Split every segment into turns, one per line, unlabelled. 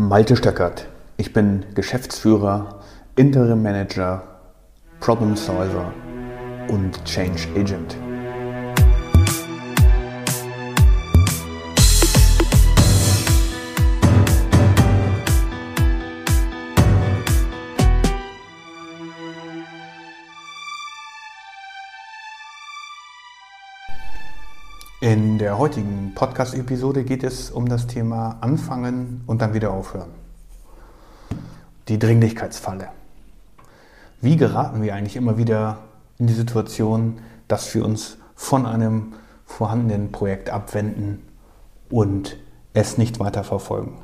Malte Stöckert. Ich bin Geschäftsführer, Interim Manager, Problem Solver und Change Agent. In der heutigen Podcast-Episode geht es um das Thema Anfangen und dann wieder aufhören. Die Dringlichkeitsfalle. Wie geraten wir eigentlich immer wieder in die Situation, dass wir uns von einem vorhandenen Projekt abwenden und es nicht weiter verfolgen?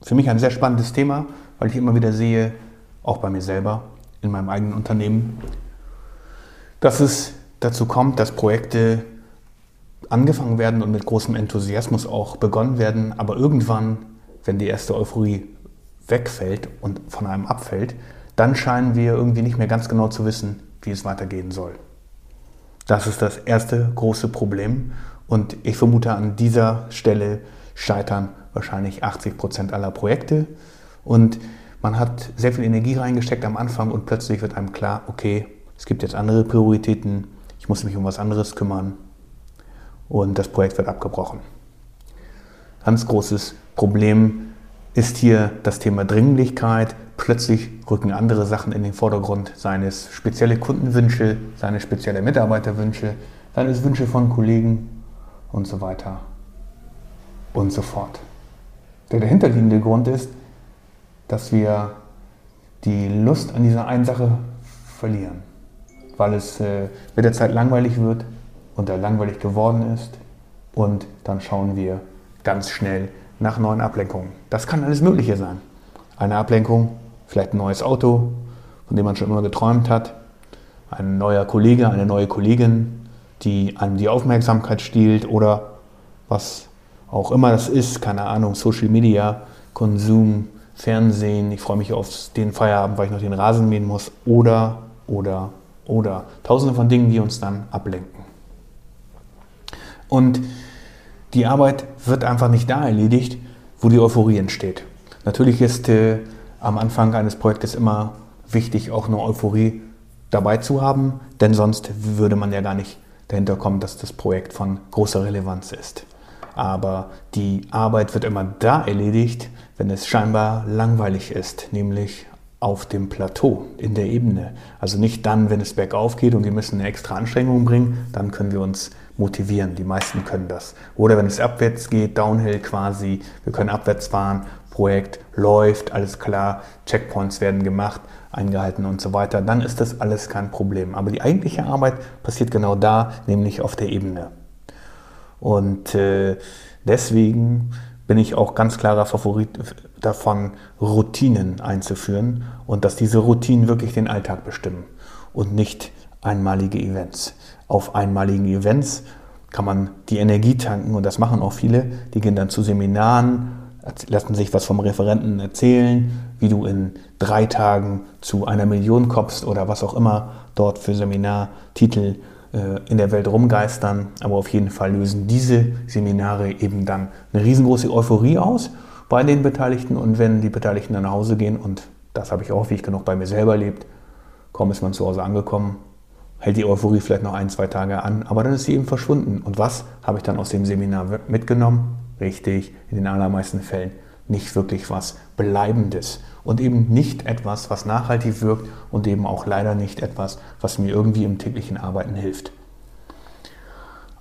Für mich ein sehr spannendes Thema, weil ich immer wieder sehe, auch bei mir selber, in meinem eigenen Unternehmen, dass es dazu kommt, dass Projekte angefangen werden und mit großem Enthusiasmus auch begonnen werden, aber irgendwann, wenn die erste Euphorie wegfällt und von einem abfällt, dann scheinen wir irgendwie nicht mehr ganz genau zu wissen, wie es weitergehen soll. Das ist das erste große Problem und ich vermute, an dieser Stelle scheitern wahrscheinlich 80 Prozent aller Projekte und man hat sehr viel Energie reingesteckt am Anfang und plötzlich wird einem klar, okay, es gibt jetzt andere Prioritäten, ich muss mich um was anderes kümmern und das Projekt wird abgebrochen. Ganz großes Problem ist hier das Thema Dringlichkeit. Plötzlich rücken andere Sachen in den Vordergrund, seien es spezielle Kundenwünsche, seine spezielle Mitarbeiterwünsche, seien es Wünsche von Kollegen und so weiter und so fort. Der dahinterliegende Grund ist, dass wir die Lust an dieser einen Sache verlieren weil es äh, mit der Zeit langweilig wird und er langweilig geworden ist. Und dann schauen wir ganz schnell nach neuen Ablenkungen. Das kann alles Mögliche sein. Eine Ablenkung, vielleicht ein neues Auto, von dem man schon immer geträumt hat, ein neuer Kollege, eine neue Kollegin, die einem die Aufmerksamkeit stiehlt oder was auch immer das ist, keine Ahnung, Social Media, Konsum, Fernsehen, ich freue mich auf den Feierabend, weil ich noch den Rasen mähen muss oder, oder, oder tausende von Dingen, die uns dann ablenken. Und die Arbeit wird einfach nicht da erledigt, wo die Euphorie entsteht. Natürlich ist äh, am Anfang eines Projektes immer wichtig, auch eine Euphorie dabei zu haben, denn sonst würde man ja gar nicht dahinter kommen, dass das Projekt von großer Relevanz ist. Aber die Arbeit wird immer da erledigt, wenn es scheinbar langweilig ist, nämlich auf dem Plateau, in der Ebene. Also nicht dann, wenn es bergauf geht und wir müssen eine extra Anstrengung bringen, dann können wir uns motivieren. Die meisten können das. Oder wenn es abwärts geht, Downhill quasi, wir können abwärts fahren, Projekt läuft, alles klar, Checkpoints werden gemacht, eingehalten und so weiter, dann ist das alles kein Problem. Aber die eigentliche Arbeit passiert genau da, nämlich auf der Ebene. Und äh, deswegen bin ich auch ganz klarer Favorit davon, Routinen einzuführen und dass diese Routinen wirklich den Alltag bestimmen und nicht einmalige Events. Auf einmaligen Events kann man die Energie tanken und das machen auch viele. Die gehen dann zu Seminaren, lassen sich was vom Referenten erzählen, wie du in drei Tagen zu einer Million kommst oder was auch immer dort für Seminartitel in der Welt rumgeistern. Aber auf jeden Fall lösen diese Seminare eben dann eine riesengroße Euphorie aus bei den Beteiligten. Und wenn die Beteiligten dann nach Hause gehen, und das habe ich auch, wie ich genug bei mir selber erlebt, kaum ist man zu Hause angekommen, hält die Euphorie vielleicht noch ein, zwei Tage an, aber dann ist sie eben verschwunden. Und was habe ich dann aus dem Seminar mitgenommen? Richtig, in den allermeisten Fällen nicht wirklich was Bleibendes und eben nicht etwas, was nachhaltig wirkt und eben auch leider nicht etwas, was mir irgendwie im täglichen Arbeiten hilft.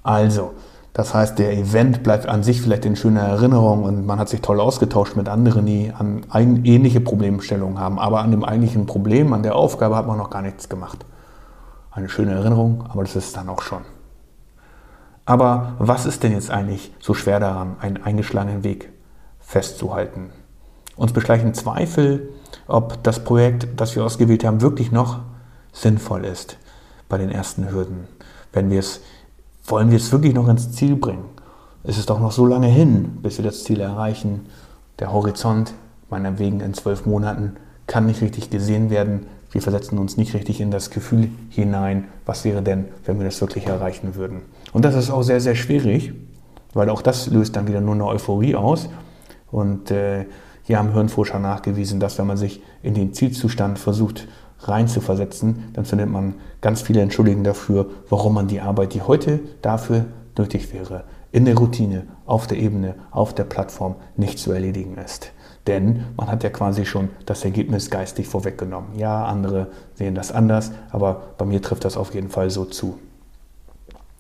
Also, das heißt, der Event bleibt an sich vielleicht in schöner Erinnerung und man hat sich toll ausgetauscht mit anderen, die an ähnliche Problemstellungen haben. Aber an dem eigentlichen Problem, an der Aufgabe hat man noch gar nichts gemacht. Eine schöne Erinnerung, aber das ist dann auch schon. Aber was ist denn jetzt eigentlich so schwer daran, einen eingeschlagenen Weg festzuhalten. Uns beschleichen Zweifel, ob das Projekt, das wir ausgewählt haben, wirklich noch sinnvoll ist bei den ersten Hürden. Wenn wir es, wollen wir es wirklich noch ins Ziel bringen? Es ist doch noch so lange hin, bis wir das Ziel erreichen. Der Horizont, meiner wegen in zwölf Monaten, kann nicht richtig gesehen werden. Wir versetzen uns nicht richtig in das Gefühl hinein, was wäre denn, wenn wir das wirklich erreichen würden. Und das ist auch sehr, sehr schwierig, weil auch das löst dann wieder nur eine Euphorie aus Und äh, hier haben Hirnforscher nachgewiesen, dass wenn man sich in den Zielzustand versucht reinzuversetzen, dann findet man ganz viele Entschuldigungen dafür, warum man die Arbeit, die heute dafür nötig wäre, in der Routine, auf der Ebene, auf der Plattform nicht zu erledigen ist. Denn man hat ja quasi schon das Ergebnis geistig vorweggenommen. Ja, andere sehen das anders, aber bei mir trifft das auf jeden Fall so zu.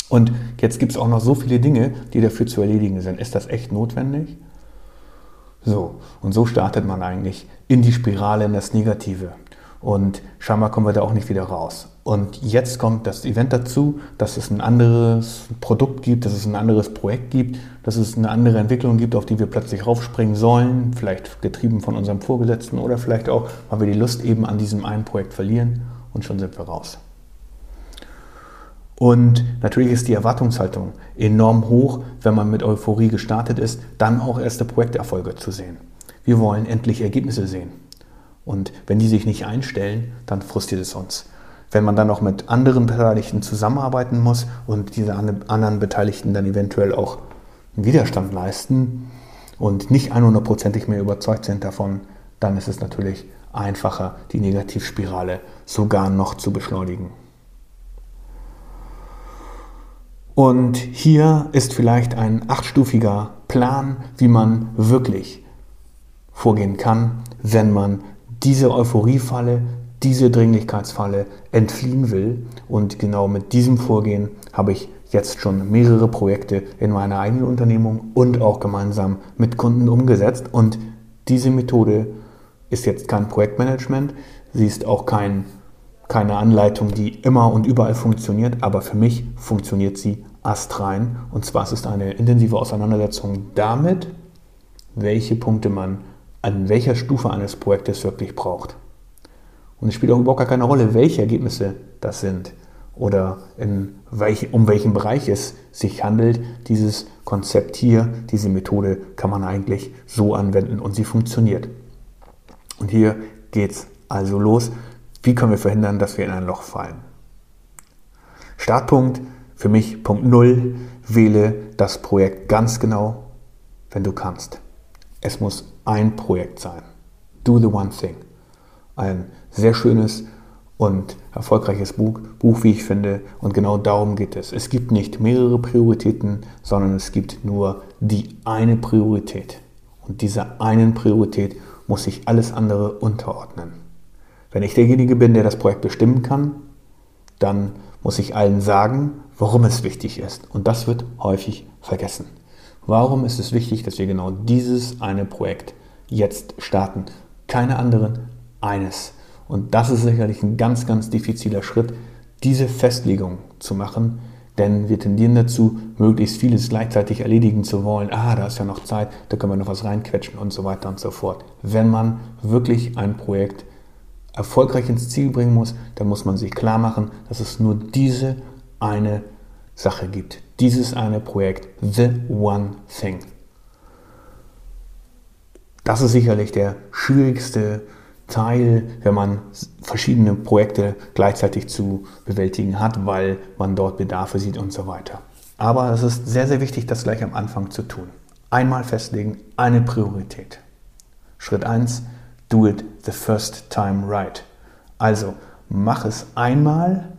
Und jetzt gibt es auch noch so viele Dinge, die dafür zu erledigen sind. Ist das echt notwendig? So, und so startet man eigentlich in die Spirale, in das Negative. Und scheinbar kommen wir da auch nicht wieder raus. Und jetzt kommt das Event dazu, dass es ein anderes Produkt gibt, dass es ein anderes Projekt gibt, dass es eine andere Entwicklung gibt, auf die wir plötzlich raufspringen sollen, vielleicht getrieben von unserem Vorgesetzten oder vielleicht auch, weil wir die Lust eben an diesem einen Projekt verlieren und schon sind wir raus. Und natürlich ist die Erwartungshaltung enorm hoch, wenn man mit Euphorie gestartet ist, dann auch erste Projekterfolge zu sehen. Wir wollen endlich Ergebnisse sehen. Und wenn die sich nicht einstellen, dann frustriert es uns. Wenn man dann noch mit anderen Beteiligten zusammenarbeiten muss und diese anderen Beteiligten dann eventuell auch einen Widerstand leisten und nicht 100%ig mehr überzeugt sind davon, dann ist es natürlich einfacher, die Negativspirale sogar noch zu beschleunigen. Und hier ist vielleicht ein achtstufiger Plan, wie man wirklich vorgehen kann, wenn man diese Euphoriefalle, diese Dringlichkeitsfalle entfliehen will. Und genau mit diesem Vorgehen habe ich jetzt schon mehrere Projekte in meiner eigenen Unternehmung und auch gemeinsam mit Kunden umgesetzt. Und diese Methode ist jetzt kein Projektmanagement, sie ist auch kein, keine Anleitung, die immer und überall funktioniert, aber für mich funktioniert sie astrein. Und zwar ist es eine intensive Auseinandersetzung damit, welche Punkte man an welcher Stufe eines Projektes wirklich braucht. Und es spielt auch überhaupt gar keine Rolle, welche Ergebnisse das sind oder welch, um welchen Bereich es sich handelt. Dieses Konzept hier, diese Methode kann man eigentlich so anwenden und sie funktioniert. Und hier geht es also los. Wie können wir verhindern, dass wir in ein Loch fallen? Startpunkt für mich Punkt 0. Wähle das Projekt ganz genau, wenn du kannst. Es muss ein Projekt sein. Do the one thing. Ein sehr schönes und erfolgreiches Buch, Buch, wie ich finde. Und genau darum geht es. Es gibt nicht mehrere Prioritäten, sondern es gibt nur die eine Priorität. Und dieser einen Priorität muss sich alles andere unterordnen. Wenn ich derjenige bin, der das Projekt bestimmen kann, dann muss ich allen sagen, warum es wichtig ist. Und das wird häufig vergessen. Warum ist es wichtig, dass wir genau dieses eine Projekt jetzt starten? Keine anderen, eines. Und das ist sicherlich ein ganz, ganz diffiziler Schritt, diese Festlegung zu machen, denn wir tendieren dazu, möglichst vieles gleichzeitig erledigen zu wollen. Ah, da ist ja noch Zeit, da können wir noch was reinquetschen und so weiter und so fort. Wenn man wirklich ein Projekt erfolgreich ins Ziel bringen muss, dann muss man sich klar machen, dass es nur diese eine Sache gibt. Dieses eine Projekt, The One Thing. Das ist sicherlich der schwierigste Teil, wenn man verschiedene Projekte gleichzeitig zu bewältigen hat, weil man dort Bedarfe sieht und so weiter. Aber es ist sehr, sehr wichtig, das gleich am Anfang zu tun. Einmal festlegen, eine Priorität. Schritt 1, do it the first time right. Also mach es einmal.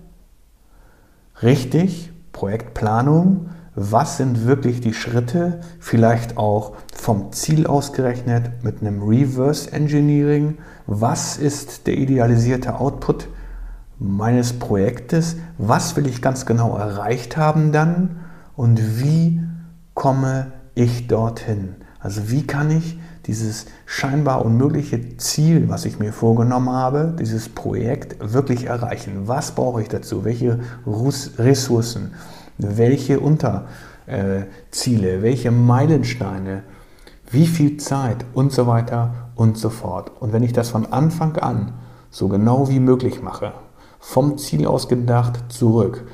Richtig Projektplanung, was sind wirklich die Schritte, vielleicht auch vom Ziel ausgerechnet mit einem Reverse Engineering, was ist der idealisierte Output meines Projektes, was will ich ganz genau erreicht haben dann? Und wie komme ich dorthin. Also wie kann ich dieses scheinbar unmögliche Ziel, was ich mir vorgenommen habe, dieses Projekt wirklich erreichen? Was brauche ich dazu? Welche Ressourcen? Welche Unterziele? Welche Meilensteine? Wie viel Zeit? Und so weiter und so fort. Und wenn ich das von Anfang an so genau wie möglich mache, vom Ziel aus gedacht zurück,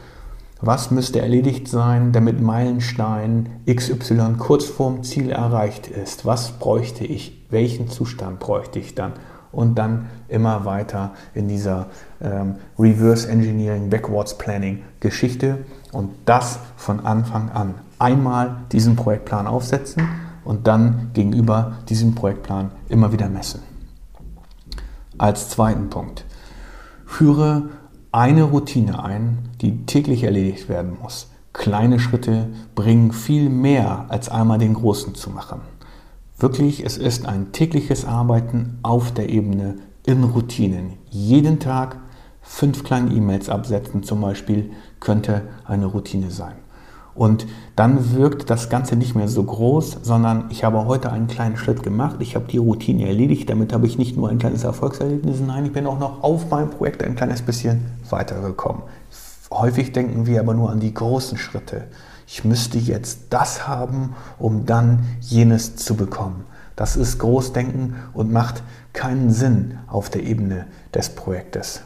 was müsste erledigt sein, damit Meilenstein XY kurz vorm Ziel erreicht ist? Was bräuchte ich? Welchen Zustand bräuchte ich dann? Und dann immer weiter in dieser ähm, Reverse Engineering, Backwards Planning Geschichte und das von Anfang an. Einmal diesen Projektplan aufsetzen, und dann gegenüber diesem Projektplan immer wieder messen. Als zweiten Punkt, führe eine Routine ein, die täglich erledigt werden muss. Kleine Schritte bringen viel mehr, als einmal den großen zu machen. Wirklich, es ist ein tägliches Arbeiten auf der Ebene in Routinen. Jeden Tag fünf kleine E-Mails absetzen zum Beispiel könnte eine Routine sein. Und dann wirkt das Ganze nicht mehr so groß, sondern ich habe heute einen kleinen Schritt gemacht. Ich habe die Routine erledigt. Damit habe ich nicht nur ein kleines Erfolgserlebnis, nein, ich bin auch noch auf meinem Projekt ein kleines bisschen weitergekommen. Häufig denken wir aber nur an die großen Schritte. Ich müsste jetzt das haben, um dann jenes zu bekommen. Das ist Großdenken und macht keinen Sinn auf der Ebene des Projektes.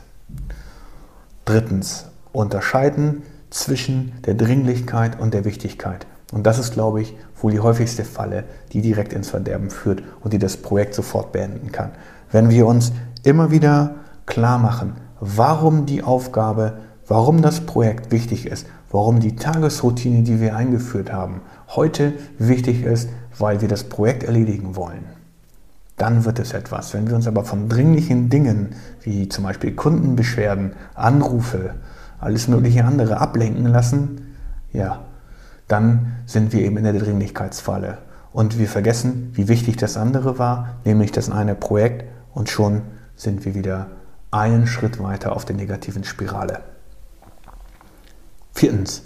Drittens, unterscheiden zwischen der Dringlichkeit und der Wichtigkeit. Und das ist, glaube ich, wohl die häufigste Falle, die direkt ins Verderben führt und die das Projekt sofort beenden kann. Wenn wir uns immer wieder klar machen, warum die Aufgabe, warum das Projekt wichtig ist, warum die Tagesroutine, die wir eingeführt haben, heute wichtig ist, weil wir das Projekt erledigen wollen. Dann wird es etwas. Wenn wir uns aber von dringlichen Dingen wie zum Beispiel Kundenbeschwerden, Anrufe, alles mögliche andere ablenken lassen, ja, dann sind wir eben in der Dringlichkeitsfalle. Und wir vergessen, wie wichtig das andere war, nämlich das eine Projekt, und schon sind wir wieder einen Schritt weiter auf der negativen Spirale. Viertens,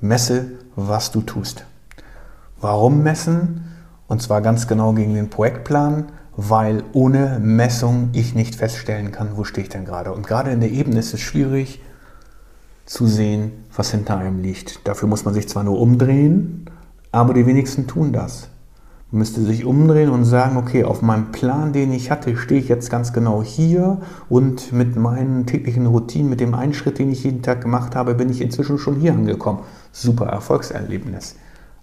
messe, was du tust. Warum messen? Und zwar ganz genau gegen den Projektplan, weil ohne Messung ich nicht feststellen kann, wo stehe ich denn gerade. Und gerade in der Ebene ist es schwierig, zu sehen, was hinter einem liegt. Dafür muss man sich zwar nur umdrehen, aber die wenigsten tun das. Man müsste sich umdrehen und sagen, okay, auf meinem Plan, den ich hatte, stehe ich jetzt ganz genau hier und mit meinen täglichen Routinen, mit dem einen Schritt, den ich jeden Tag gemacht habe, bin ich inzwischen schon hier angekommen. Super Erfolgserlebnis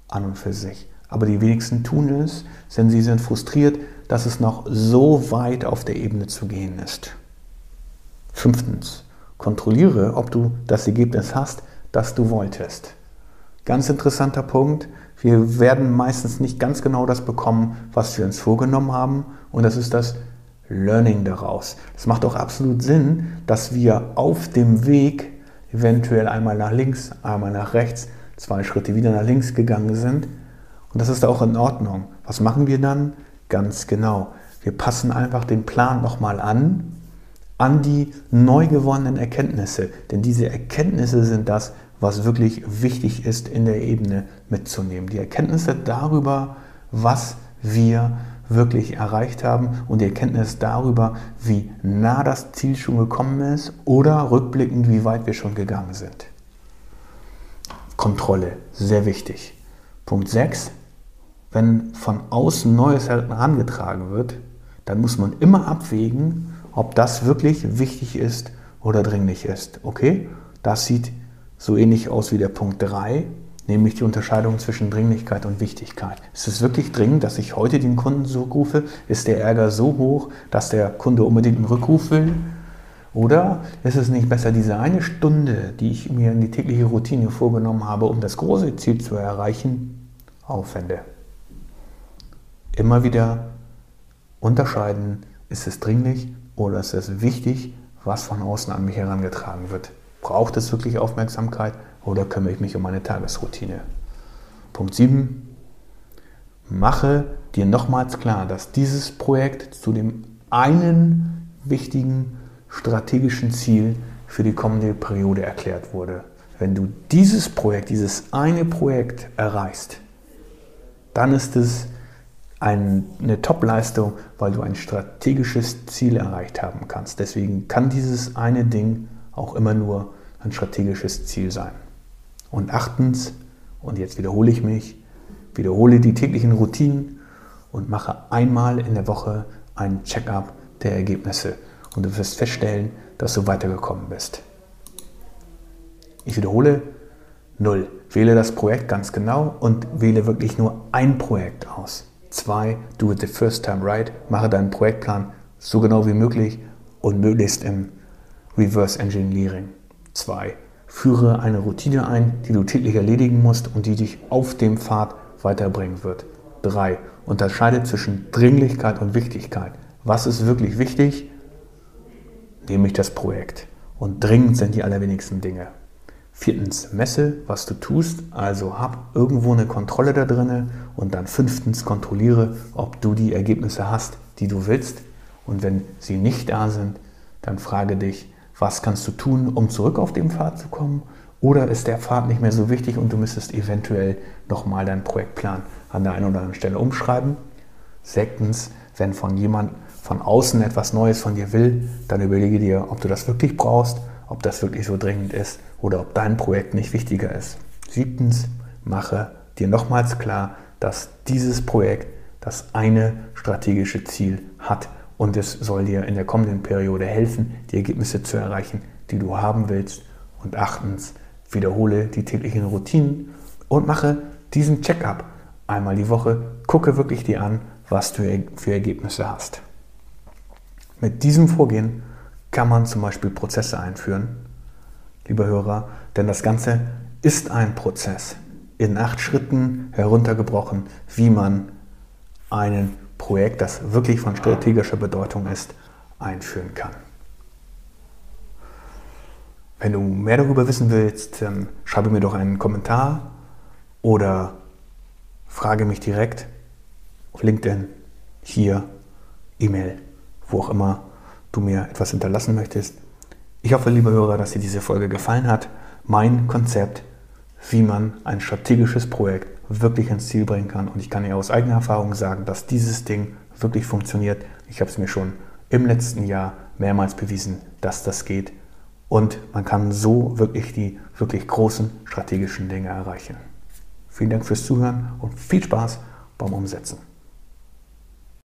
an und für sich. Aber die wenigsten tun es, denn sie sind frustriert, dass es noch so weit auf der Ebene zu gehen ist. Fünftens, Kontrolliere, ob du das Ergebnis hast, das du wolltest. Ganz interessanter Punkt. Wir werden meistens nicht ganz genau das bekommen, was wir uns vorgenommen haben. Und das ist das Learning daraus. Es macht auch absolut Sinn, dass wir auf dem Weg eventuell einmal nach links, einmal nach rechts, zwei Schritte wieder nach links gegangen sind. Und das ist auch in Ordnung. Was machen wir dann? Ganz genau. Wir passen einfach den Plan nochmal an an die neu gewonnenen Erkenntnisse. Denn diese Erkenntnisse sind das, was wirklich wichtig ist in der Ebene mitzunehmen. Die Erkenntnisse darüber, was wir wirklich erreicht haben und die Erkenntnis darüber, wie nah das Ziel schon gekommen ist oder rückblickend, wie weit wir schon gegangen sind. Kontrolle, sehr wichtig. Punkt 6. Wenn von außen Neues herangetragen wird, dann muss man immer abwägen, ob das wirklich wichtig ist oder dringlich ist. Okay, das sieht so ähnlich aus wie der Punkt 3, nämlich die Unterscheidung zwischen Dringlichkeit und Wichtigkeit. Ist es wirklich dringend, dass ich heute den Kunden zurückrufe? Ist der Ärger so hoch, dass der Kunde unbedingt einen Rückruf will? Oder ist es nicht besser, diese eine Stunde, die ich mir in die tägliche Routine vorgenommen habe, um das große Ziel zu erreichen, aufwende? Immer wieder unterscheiden, ist es dringlich oder ist es wichtig, was von außen an mich herangetragen wird? Braucht es wirklich Aufmerksamkeit oder kümmere ich mich um meine Tagesroutine? Punkt 7. Mache dir nochmals klar, dass dieses Projekt zu dem einen wichtigen strategischen Ziel für die kommende Periode erklärt wurde. Wenn du dieses Projekt, dieses eine Projekt erreichst, dann ist es eine Top-Leistung, weil du ein strategisches Ziel erreicht haben kannst. Deswegen kann dieses eine Ding auch immer nur ein strategisches Ziel sein. Und achtens, und jetzt wiederhole ich mich, wiederhole die täglichen Routinen und mache einmal in der Woche einen Check-up der Ergebnisse. Und du wirst feststellen, dass du weitergekommen bist. Ich wiederhole, null. Wähle das Projekt ganz genau und wähle wirklich nur ein Projekt aus. Zwei, do it the first time right. Mache deinen Projektplan so genau wie möglich und möglichst im Reverse Engineering. Zwei, führe eine Routine ein, die du täglich erledigen musst und die dich auf dem Pfad weiterbringen wird. 3. Unterscheide zwischen Dringlichkeit und Wichtigkeit. Was ist wirklich wichtig? Nämlich das Projekt. Und dringend sind die allerwenigsten Dinge. Viertens, messe, was du tust, also hab irgendwo eine Kontrolle da drinne. Und dann fünftens, kontrolliere, ob du die Ergebnisse hast, die du willst. Und wenn sie nicht da sind, dann frage dich, was kannst du tun, um zurück auf den Pfad zu kommen? Oder ist der Pfad nicht mehr so wichtig und du müsstest eventuell nochmal deinen Projektplan an der einen oder anderen Stelle umschreiben? Sechstens, wenn von jemand von außen etwas Neues von dir will, dann überlege dir, ob du das wirklich brauchst, ob das wirklich so dringend ist oder ob dein Projekt nicht wichtiger ist. Siebtens, mache dir nochmals klar, dass dieses Projekt das eine strategische Ziel hat und es soll dir in der kommenden Periode helfen, die Ergebnisse zu erreichen, die du haben willst. Und achtens, wiederhole die täglichen Routinen und mache diesen Check-up einmal die Woche. Gucke wirklich dir an, was du für Ergebnisse hast. Mit diesem Vorgehen kann man zum Beispiel Prozesse einführen, lieber Hörer, denn das Ganze ist ein Prozess in acht Schritten heruntergebrochen, wie man ein Projekt, das wirklich von strategischer Bedeutung ist, einführen kann. Wenn du mehr darüber wissen willst, schreibe mir doch einen Kommentar oder frage mich direkt auf LinkedIn, hier, E-Mail, wo auch immer du mir etwas hinterlassen möchtest. Ich hoffe, liebe Hörer, dass dir diese Folge gefallen hat. Mein Konzept, wie man ein strategisches Projekt wirklich ins Ziel bringen kann. Und ich kann dir aus eigener Erfahrung sagen, dass dieses Ding wirklich funktioniert. Ich habe es mir schon im letzten Jahr mehrmals bewiesen, dass das geht. Und man kann so wirklich die wirklich großen strategischen Dinge erreichen. Vielen Dank fürs Zuhören und viel Spaß beim Umsetzen.